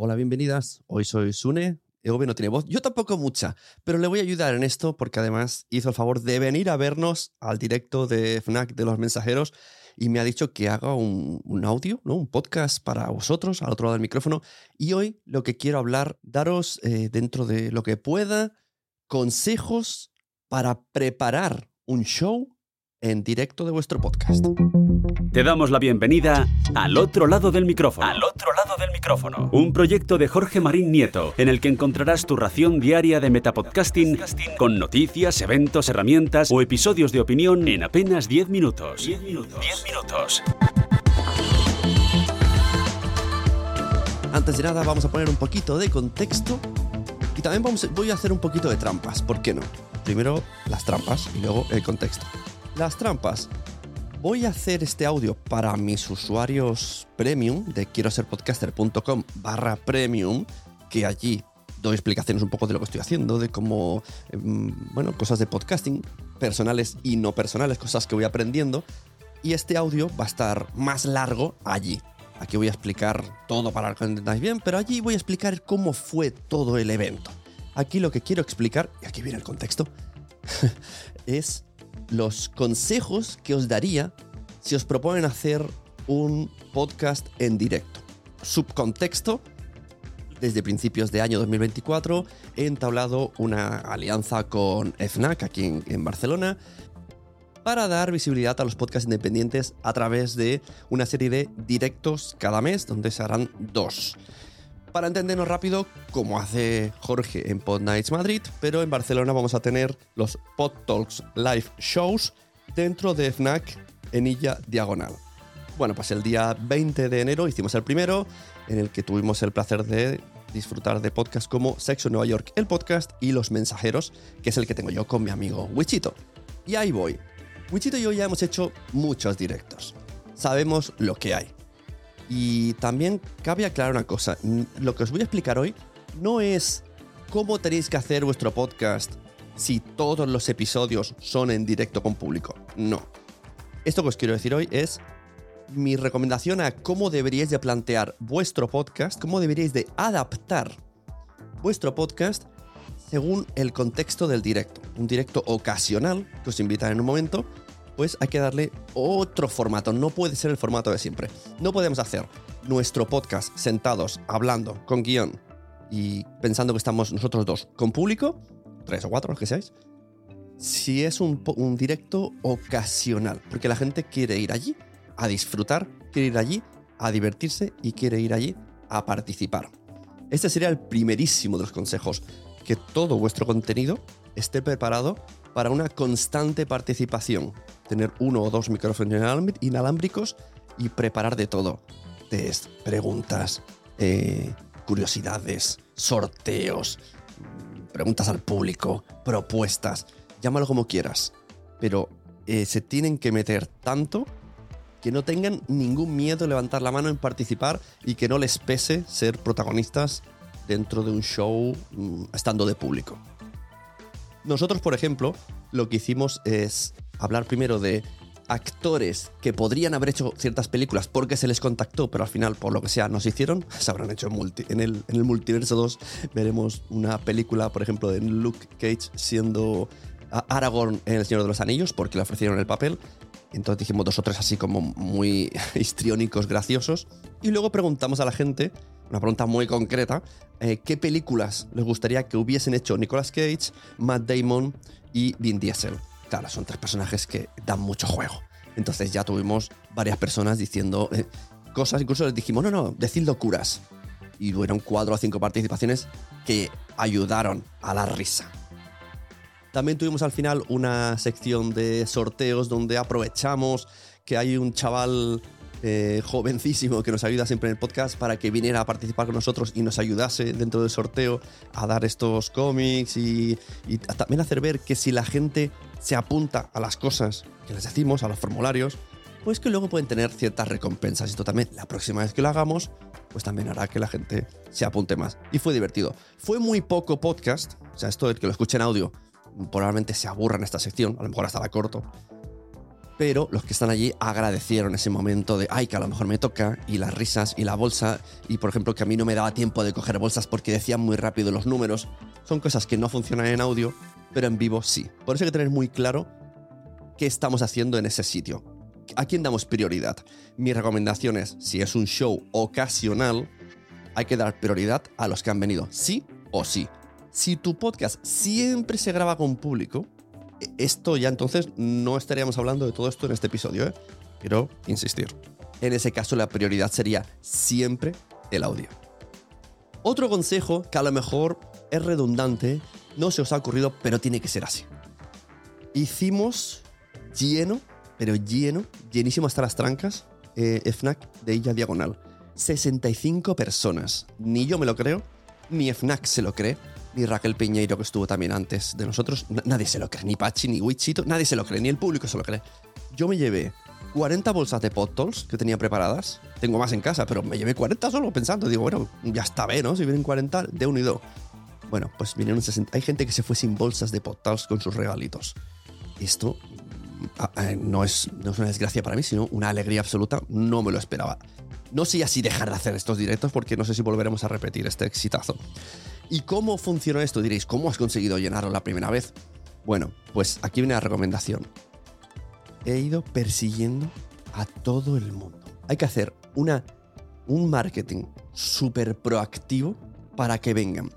Hola, bienvenidas. Hoy soy Sune. EV no tiene voz. Yo tampoco mucha, pero le voy a ayudar en esto porque además hizo el favor de venir a vernos al directo de FNAC de los mensajeros y me ha dicho que haga un, audio, ¿no? un podcast para vosotros al otro lado del micrófono. Y hoy lo que quiero hablar, daros eh, dentro de lo que pueda, consejos para preparar un show en directo de vuestro podcast. Te damos la bienvenida al otro lado del micrófono. Al otro lado del micrófono. Un proyecto de Jorge Marín Nieto, en el que encontrarás tu ración diaria de metapodcasting con noticias, eventos, herramientas o episodios de opinión en apenas 10 minutos. 10 minutos. 10 minutos. Antes de nada, vamos a poner un poquito de contexto y también vamos, voy a hacer un poquito de trampas. ¿Por qué no? Primero las trampas y luego el contexto. Las trampas. Voy a hacer este audio para mis usuarios premium de quiero ser podcaster.com barra premium, que allí doy explicaciones un poco de lo que estoy haciendo, de cómo, em, bueno, cosas de podcasting, personales y no personales, cosas que voy aprendiendo. Y este audio va a estar más largo allí. Aquí voy a explicar todo para que lo entendáis bien, pero allí voy a explicar cómo fue todo el evento. Aquí lo que quiero explicar, y aquí viene el contexto, es los consejos que os daría si os proponen hacer un podcast en directo. Subcontexto, desde principios de año 2024 he entablado una alianza con FNAC aquí en, Barcelona para dar visibilidad a los podcasts independientes a través de una serie de directos cada mes, donde se harán dos. Para entendernos rápido, como hace Jorge en Pod Nights Madrid, pero en Barcelona vamos a tener los Pod Talks Live Shows dentro de FNAC en Illa Diagonal. Bueno, pues el día 20 de enero hicimos el primero, en el que tuvimos el placer de disfrutar de podcasts como Sexo Nueva York, el podcast, y Los Mensajeros, que es el que tengo yo con mi amigo Wichito. Y ahí voy. Wichito y yo ya hemos hecho muchos directos. Sabemos lo que hay. Y también cabe aclarar una cosa, lo que os voy a explicar hoy no es cómo tenéis que hacer vuestro podcast si todos los episodios son en directo con público. No. Esto que os quiero decir hoy es mi recomendación a cómo deberíais de plantear vuestro podcast, cómo deberíais de adaptar vuestro podcast según el contexto del directo. Un directo ocasional que os invitan en un momento pues hay que darle otro formato. No puede ser el formato de siempre. No podemos hacer nuestro podcast sentados, hablando, con guion y pensando que estamos nosotros dos con público, tres o cuatro, los que seáis, si es un, un directo ocasional, porque la gente quiere ir allí a disfrutar, quiere ir allí a divertirse y quiere ir allí a participar. Este sería el primerísimo de los consejos, que todo vuestro contenido esté preparado para una constante participación. Tener uno o dos micrófonos inalámbricos y preparar de todo. Test, preguntas, eh, curiosidades, sorteos, preguntas al público, propuestas, llámalo como quieras. Pero eh, se tienen que meter tanto que no tengan ningún miedo de levantar la mano en participar y que no les pese ser protagonistas dentro de un show mm, estando de público. Nosotros, por ejemplo, lo que hicimos es hablar primero de actores que podrían haber hecho ciertas películas porque se les contactó, pero al final, por lo que sea, no se hicieron, se habrán hecho en el multiverso 2. Veremos una película, por ejemplo, de Luke Cage siendo Aragorn en El Señor de los Anillos porque le ofrecieron el papel. Entonces dijimos dos o tres así como muy histriónicos, graciosos. Y luego preguntamos a la gente una pregunta muy concreta, eh, ¿qué películas les gustaría que hubiesen hecho Nicolas Cage, Matt Damon y Vin Diesel? Claro, son tres personajes que dan mucho juego. Entonces ya tuvimos varias personas diciendo eh, cosas, incluso les dijimos, no, no, decid locuras. Y fueron cuatro o cinco participaciones que ayudaron a la risa. También tuvimos al final una sección de sorteos donde aprovechamos que hay un chaval eh, jovencísimo que nos ayuda siempre en el podcast para que viniera a participar con nosotros y nos ayudase dentro del sorteo a dar estos cómics y, también hacer ver que si la gente se apunta a las cosas que les decimos, a los formularios, pues que luego pueden tener ciertas recompensas. Esto también, la próxima vez que lo hagamos, pues también hará que la gente se apunte más. Y fue divertido. Fue muy poco podcast, o sea, esto del que lo escuche en audio, probablemente se aburra en esta sección, a lo mejor hasta la corto pero los que están allí agradecieron ese momento de, ay, que a lo mejor me toca, y las risas, y la bolsa, y por ejemplo que a mí no me daba tiempo de coger bolsas porque decían muy rápido los números. Son cosas que no funcionan en audio, pero en vivo sí. Por eso hay que tener muy claro qué estamos haciendo en ese sitio. ¿A quién damos prioridad? Mi recomendación es, si es un show ocasional, hay que dar prioridad a los que han venido, sí o sí. Si tu podcast siempre se graba con público, esto ya entonces no estaríamos hablando de todo esto en este episodio, ¿eh? Quiero insistir. En ese caso la prioridad sería siempre el audio. Otro consejo que a lo mejor es redundante, no se os ha ocurrido, pero tiene que ser así. Hicimos lleno, pero lleno, llenísimo hasta las trancas, eh, FNAC de Illa Diagonal. 65 personas. Ni yo me lo creo, ni FNAC se lo cree ni Raquel Piñeiro, que estuvo también antes de nosotros. Nadie se lo cree, ni Pachi, ni Wichito, nadie se lo cree, ni el público se lo cree. Yo me llevé 40 bolsas de pottols que tenía preparadas. Tengo más en casa, pero me llevé 40 solo pensando. Digo, bueno, ya está bien, ¿no? Si vienen 40, de unido. Bueno, pues vinieron 60. Hay gente que se fue sin bolsas de pottols con sus regalitos. Esto mm, no es, no es una desgracia para mí, sino una alegría absoluta. No me lo esperaba. No sé así dejar de hacer estos directos porque no sé si volveremos a repetir este exitazo. ¿Y cómo funcionó esto? Diréis, ¿cómo has conseguido llenarlo la primera vez? Bueno, pues aquí viene la recomendación. He ido persiguiendo a todo el mundo. Hay que hacer una, un marketing súper proactivo para que vengan.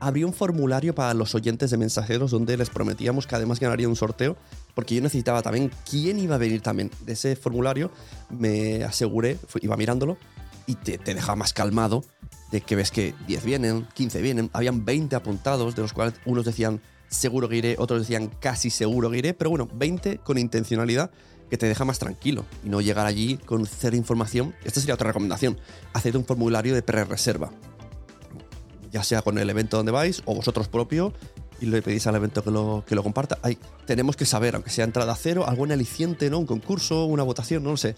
Abrí un formulario para los oyentes de mensajeros donde les prometíamos que además ganaría un sorteo, porque yo necesitaba también quién iba a venir también. De ese formulario me aseguré, iba mirándolo y te, te dejaba más calmado de que ves que 10 vienen, 15 vienen, habían 20 apuntados, de los cuales unos decían seguro que iré, otros decían casi seguro que iré, pero bueno, 20 con intencionalidad que te deja más tranquilo y no llegar allí con cero información. Esta sería otra recomendación, haced un formulario de pre-reserva, ya sea con el evento donde vais o vosotros propio y le pedís al evento que lo, que lo comparta. Hay, tenemos que saber, aunque sea entrada cero, algún aliciente, ¿no? Un concurso, una votación, no lo sé.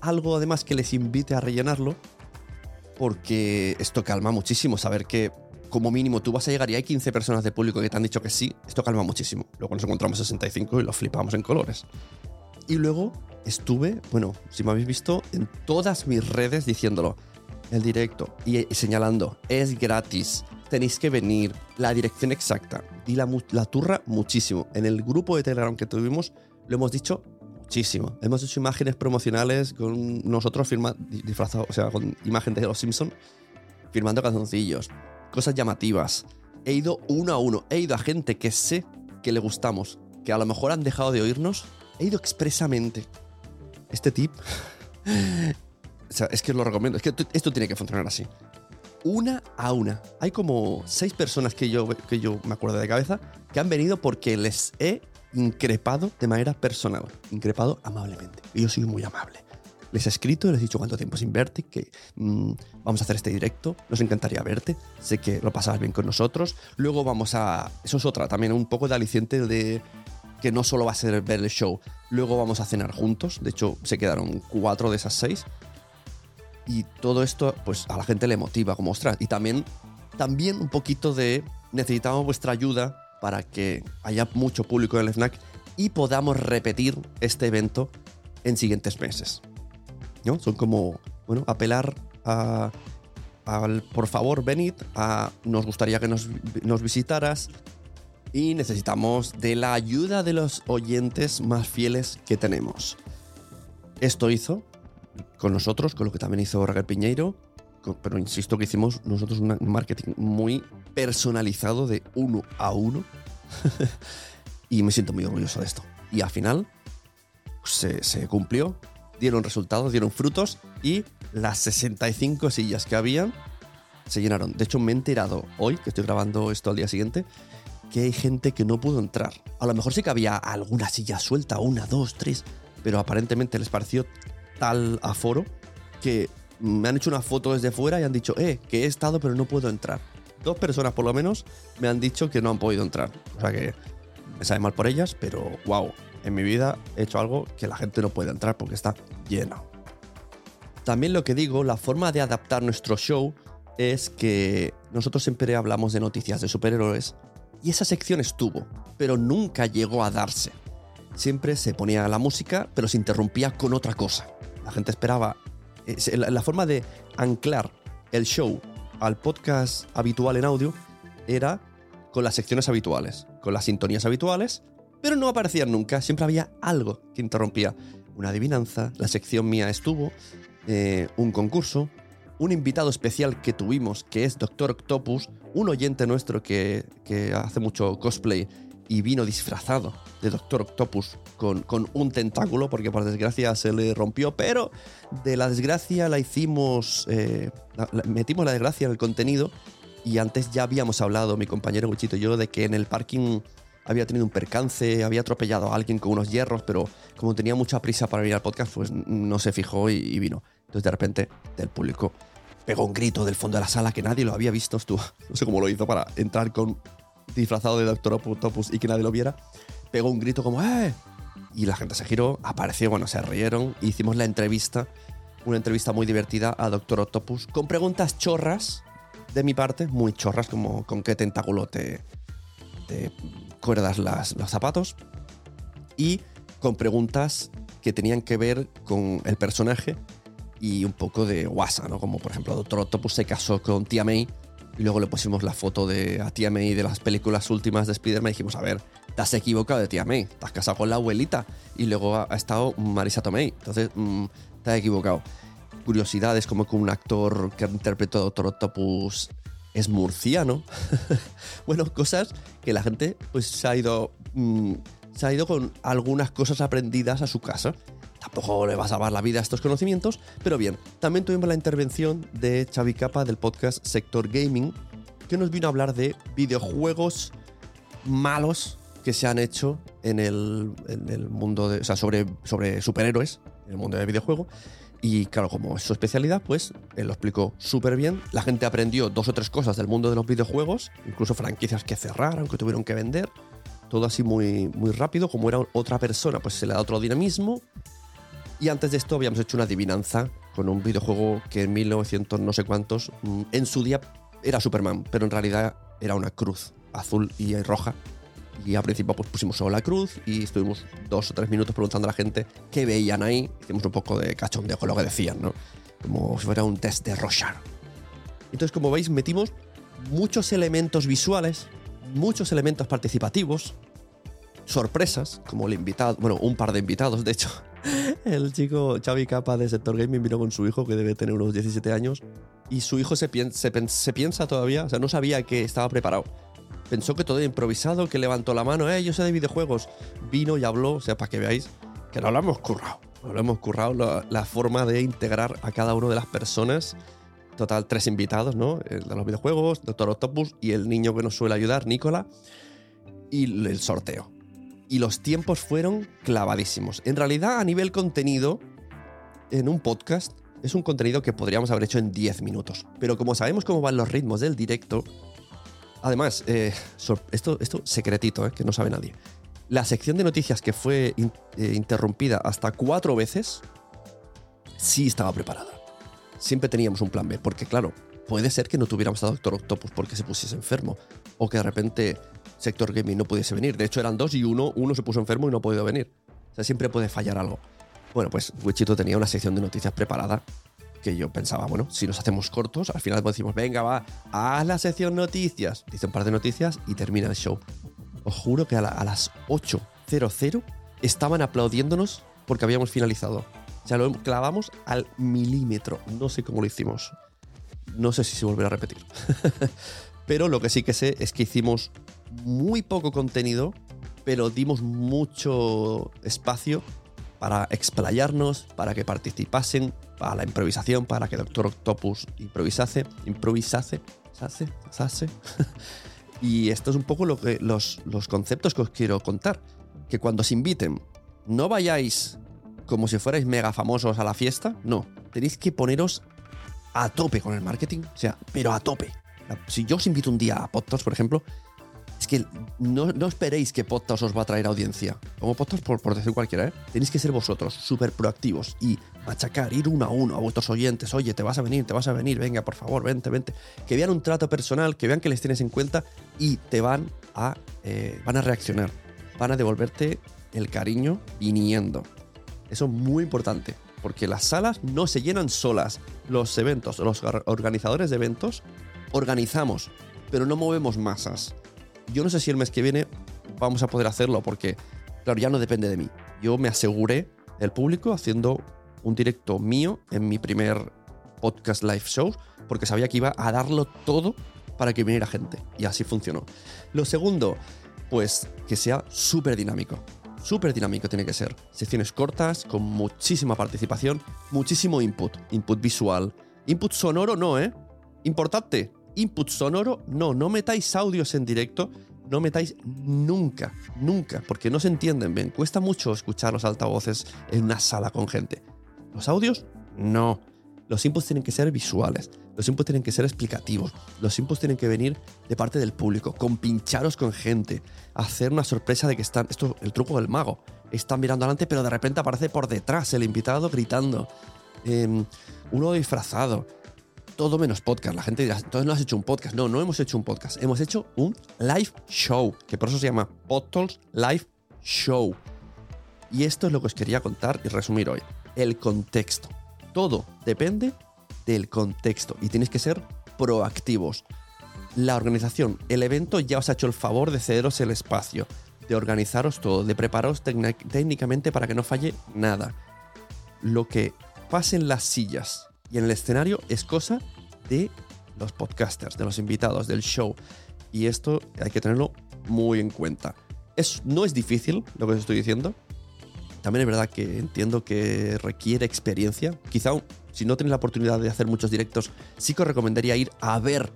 Algo además que les invite a rellenarlo porque esto calma muchísimo saber que como mínimo tú vas a llegar y hay 15 personas de público que te han dicho que sí, esto calma muchísimo. Luego nos encontramos 65 y lo flipamos en colores. Y luego estuve, bueno, si me habéis visto, en todas mis redes diciéndolo, el directo y señalando, es gratis, tenéis que venir, la dirección exacta. Y la, la turra muchísimo. En el grupo de Telegram que tuvimos lo hemos dicho Muchísimo. Hemos hecho imágenes promocionales con nosotros disfrazados, o sea, con imágenes de los Simpsons, firmando canzoncillos, cosas llamativas. He ido uno a uno, he ido a gente que sé que le gustamos, que a lo mejor han dejado de oírnos. He ido expresamente. Este tip. o sea, es que os lo recomiendo. Es que esto tiene que funcionar así. Una a una. Hay como seis personas que yo, que yo me acuerdo de cabeza que han venido porque les he increpado de manera personal, increpado amablemente. Y yo soy muy amable. Les he escrito, les he dicho cuánto tiempo sin verte, que mm, vamos a hacer este directo, nos encantaría verte, sé que lo pasabas bien con nosotros. Luego vamos a... Eso es otra, también un poco de aliciente de que no solo va a ser ver el show, luego vamos a cenar juntos, de hecho se quedaron cuatro de esas seis. Y todo esto, pues a la gente le motiva, como ostras. Y también, también un poquito de necesitamos vuestra ayuda para que haya mucho público en el FNAC y podamos repetir este evento en siguientes meses. ¿No? Son como, bueno, apelar a, al por favor venid, a nos gustaría que nos, nos visitaras y necesitamos de la ayuda de los oyentes más fieles que tenemos. Esto hizo con nosotros, con lo que también hizo Raquel Piñeiro, pero insisto que hicimos nosotros un marketing muy personalizado de uno a uno. y me siento muy orgulloso de esto. Y al final se, se, cumplió, dieron resultados, dieron frutos y las 65 sillas que habían se llenaron. De hecho, me he enterado hoy, que estoy grabando esto al día siguiente, que hay gente que no pudo entrar. A lo mejor sí que había alguna silla suelta, una, dos, tres, pero aparentemente les pareció tal aforo que me han hecho una foto desde fuera y han dicho, eh, que he estado pero no puedo entrar. Dos personas por lo menos me han dicho que no han podido entrar. O sea que me sabe mal por ellas, pero wow, en mi vida he hecho algo que la gente no puede entrar porque está lleno. También lo que digo, la forma de adaptar nuestro show es que nosotros siempre hablamos de noticias de superhéroes y esa sección estuvo, pero nunca llegó a darse. siempre se ponía la música, pero se interrumpía con otra cosa. La gente esperaba. eh, La, forma de anclar el show al podcast habitual en audio era con las secciones habituales, con las sintonías habituales, pero no aparecían nunca. Siempre había algo que interrumpía. Una adivinanza, la sección mía estuvo, eh, un concurso, un invitado especial que tuvimos, que es Doctor Octopus, un oyente nuestro que hace mucho cosplay y vino disfrazado de Doctor Octopus con, con un tentáculo, porque por desgracia se le rompió, pero de la desgracia la hicimos, eh, metimos la desgracia en el contenido y antes ya habíamos hablado, mi compañero Wichito y yo, de que en el parking había tenido un percance, había atropellado a alguien con unos hierros, pero como tenía mucha prisa para venir al podcast, pues no se fijó y, y vino. Entonces de repente del público pegó un grito del fondo de la sala que nadie lo había visto. Estuvo, no sé cómo lo hizo para entrar con disfrazado de Doctor Octopus y que nadie lo viera. Pegó un grito como ¡eh! Y la gente se giró, apareció, bueno, se rieron, e hicimos la entrevista, una entrevista muy divertida a Doctor Octopus, con preguntas chorras de mi parte, muy chorras, como con qué tentáculo te, te cuerdas los zapatos, y con preguntas que tenían que ver con el personaje y un poco de guasa, ¿no? Como por ejemplo, Doctor Octopus se casó con Tia May y luego le pusimos la foto de a Tia May de las películas últimas de Spider-Man y dijimos, a ver, te has equivocado de Tia May, te has casado con la abuelita y luego ha, ha estado Marisa Tomei, entonces mm, te has equivocado. Curiosidades como que un actor que interpretó a Doctor Octopus es murciano. bueno, cosas que la gente pues se ha ido mm, se ha ido con algunas cosas aprendidas a su casa. Tampoco le va a salvar la vida a estos conocimientos, pero bien, también tuvimos la intervención de Xavi Capa del podcast Sector Gaming, que nos vino a hablar de videojuegos malos que se han hecho en el, en el mundo de. O sea, sobre, sobre superhéroes en el mundo del videojuego. Y claro, como es su especialidad, pues él lo explicó súper bien. La gente aprendió dos o tres cosas del mundo de los videojuegos, incluso franquicias que cerraron, que tuvieron que vender. Todo así muy, muy rápido. Como era otra persona, pues se le da otro dinamismo. Y antes de esto habíamos hecho una adivinanza con un videojuego que en 1900 no sé cuántos, mm, en su día era Superman, pero en realidad era una cruz azul y roja. Y al principio pues pusimos solo la cruz y estuvimos dos o tres minutos preguntando a la gente qué veían ahí. Hicimos un poco de cachondeo con lo que decían, ¿no? Como si fuera un test de Rorschach. Entonces, como veis, metimos muchos elementos visuales, muchos elementos participativos, sorpresas, como el invitado, bueno, un par de invitados, de hecho. El chico Xavi Capa de Sector Gaming vino con su hijo, que debe tener unos 17 años, y su hijo se, piensa todavía, o sea, no sabía que estaba preparado. Pensó que todo era improvisado, que levantó la mano, eh, yo sé de videojuegos. Vino y habló, o sea, para que veáis que no lo hemos currado. No lo hemos currado la, la forma de integrar a cada una de las personas. Total, tres invitados, ¿no? El de los videojuegos, Doctor Octopus y el niño que nos suele ayudar, Nicola. Y el sorteo. Y los tiempos fueron clavadísimos. En realidad, a nivel contenido, en un podcast, es un contenido que podríamos haber hecho en 10 minutos. Pero como sabemos cómo van los ritmos del directo, además, eh, esto, esto secretito, eh, que no sabe nadie. La sección de noticias que fue eh, interrumpida hasta cuatro veces, sí estaba preparada. Siempre teníamos un plan B, porque claro, puede ser que no tuviéramos a Doctor Octopus porque se pusiese enfermo, o que de repente Sector Gaming no pudiese venir. De hecho, eran dos y uno, uno se puso enfermo y no ha podido venir. O sea, siempre puede fallar algo. Bueno, pues Wichito tenía una sección de noticias preparada que yo pensaba, bueno, si nos hacemos cortos, al final decimos, venga, va, haz la sección noticias. Dice un par de noticias y termina el show. Os juro que a, la- a las 8.00 estaban aplaudiéndonos porque habíamos finalizado. O sea, lo clavamos al milímetro. No sé cómo lo hicimos. No sé si se volverá a repetir. pero lo que sí que sé es que hicimos muy poco contenido, pero dimos mucho espacio para explayarnos, para que participasen, para la improvisación, para que Doctor Octopus improvisase, improvisase, sase, sase. y esto es un poco lo que, los, los conceptos que os quiero contar. Que cuando os inviten, no vayáis como si fuerais mega famosos a la fiesta, no. Tenéis que poneros a tope con el marketing, o sea, pero a tope. Si yo os invito un día a Podtos, por ejemplo, es que no, no esperéis que Podtos os va a traer audiencia. Como Podtos, por, por decir cualquiera, ¿eh? Tenéis que ser vosotros súper proactivos y machacar, ir uno a uno a vuestros oyentes. Oye, te vas a venir, te vas a venir, venga, por favor, vente, vente. Que vean un trato personal, que vean que les tienes en cuenta y te van a, eh, van a reaccionar. Van a devolverte el cariño viniendo. Eso es muy importante, porque las salas no se llenan solas. Los eventos, los organizadores de eventos, organizamos, pero no movemos masas. Yo no sé si el mes que viene vamos a poder hacerlo, porque, claro, ya no depende de mí. Yo me aseguré el público haciendo un directo mío en mi primer podcast live show, porque sabía que iba a darlo todo para que viniera gente. Y así funcionó. Lo segundo, pues que sea súper dinámico. Súper dinámico tiene que ser. Secciones cortas, con muchísima participación, muchísimo input. Input visual. Input sonoro no, ¿eh? Importante. Input sonoro no. No metáis audios en directo. No metáis nunca, nunca, porque no se entienden bien. Cuesta mucho escuchar los altavoces en una sala con gente. Los audios, no. Los inputs tienen que ser visuales. Los inputs tienen que ser explicativos. Los inputs tienen que venir de parte del público, con pincharos con gente, hacer una sorpresa de que están. Esto el truco del mago. Están mirando adelante, pero de repente aparece por detrás el invitado gritando. Em, uno disfrazado. Todo menos podcast. La gente dirá, entonces no has hecho un podcast. No, no hemos hecho un podcast. Hemos hecho un live show, que por eso se llama Podtalks Live Show. Y esto es lo que os quería contar y resumir hoy. El contexto. Todo depende del contexto y tenéis que ser proactivos. La organización, el evento ya os ha hecho el favor de cederos el espacio, de organizaros todo, de prepararos técnicamente para que no falle nada. Lo que pase en las sillas y en el escenario es cosa de los podcasters, de los invitados, del show. Y esto hay que tenerlo muy en cuenta. No es difícil lo que os estoy diciendo. También es verdad que entiendo que requiere experiencia. Quizá si no tenéis la oportunidad de hacer muchos directos, sí que os recomendaría ir a ver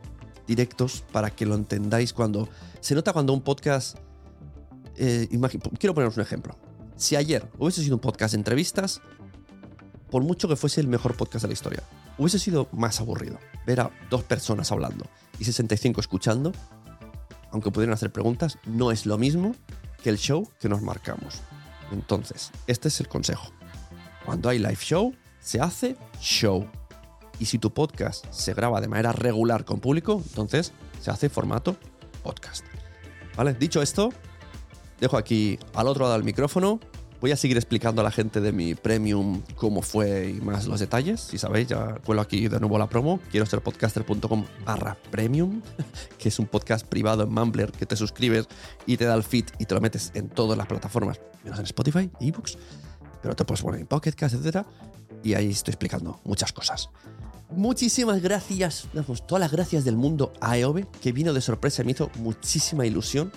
directos para que lo entendáis cuando... Se nota cuando un podcast... Eh, quiero poneros un ejemplo. Si ayer hubiese sido un podcast de entrevistas, por mucho que fuese el mejor podcast de la historia, hubiese sido más aburrido ver a dos personas hablando y 65 escuchando, aunque pudieran hacer preguntas, no es lo mismo que el show que nos marcamos. Entonces, este es el consejo. Cuando hay live show, se hace show. Y si tu podcast se graba de manera regular con público, entonces se hace formato podcast. ¿Vale? Dicho esto, dejo aquí al otro lado del micrófono. Voy a seguir explicando a la gente de mi premium cómo fue y más los detalles. Si sabéis, ya cuelo aquí de nuevo la promo. Quiero ser podcaster.com barra premium, que es un podcast privado en Mumbler que te suscribes y te da el feed y te lo metes en todas las plataformas, menos en Spotify, ebooks, pero te puedes poner en Pocket etc y ahí estoy explicando muchas cosas. Muchísimas gracias, todas las gracias del mundo a Eove, que vino de sorpresa y me hizo muchísima ilusión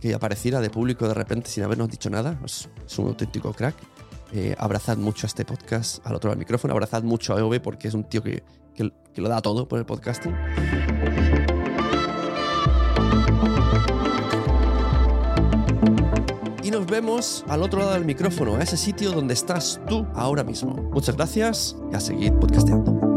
que apareciera de público de repente sin habernos dicho nada. Es, un auténtico crack. Eh, abrazad mucho a este podcast al otro lado del micrófono, abrazad mucho a Eove porque es un tío que, que, que lo da todo por el podcasting. y nos vemos al otro lado del micrófono, a ese sitio donde estás tú ahora mismo. Muchas gracias y a seguir podcasteando.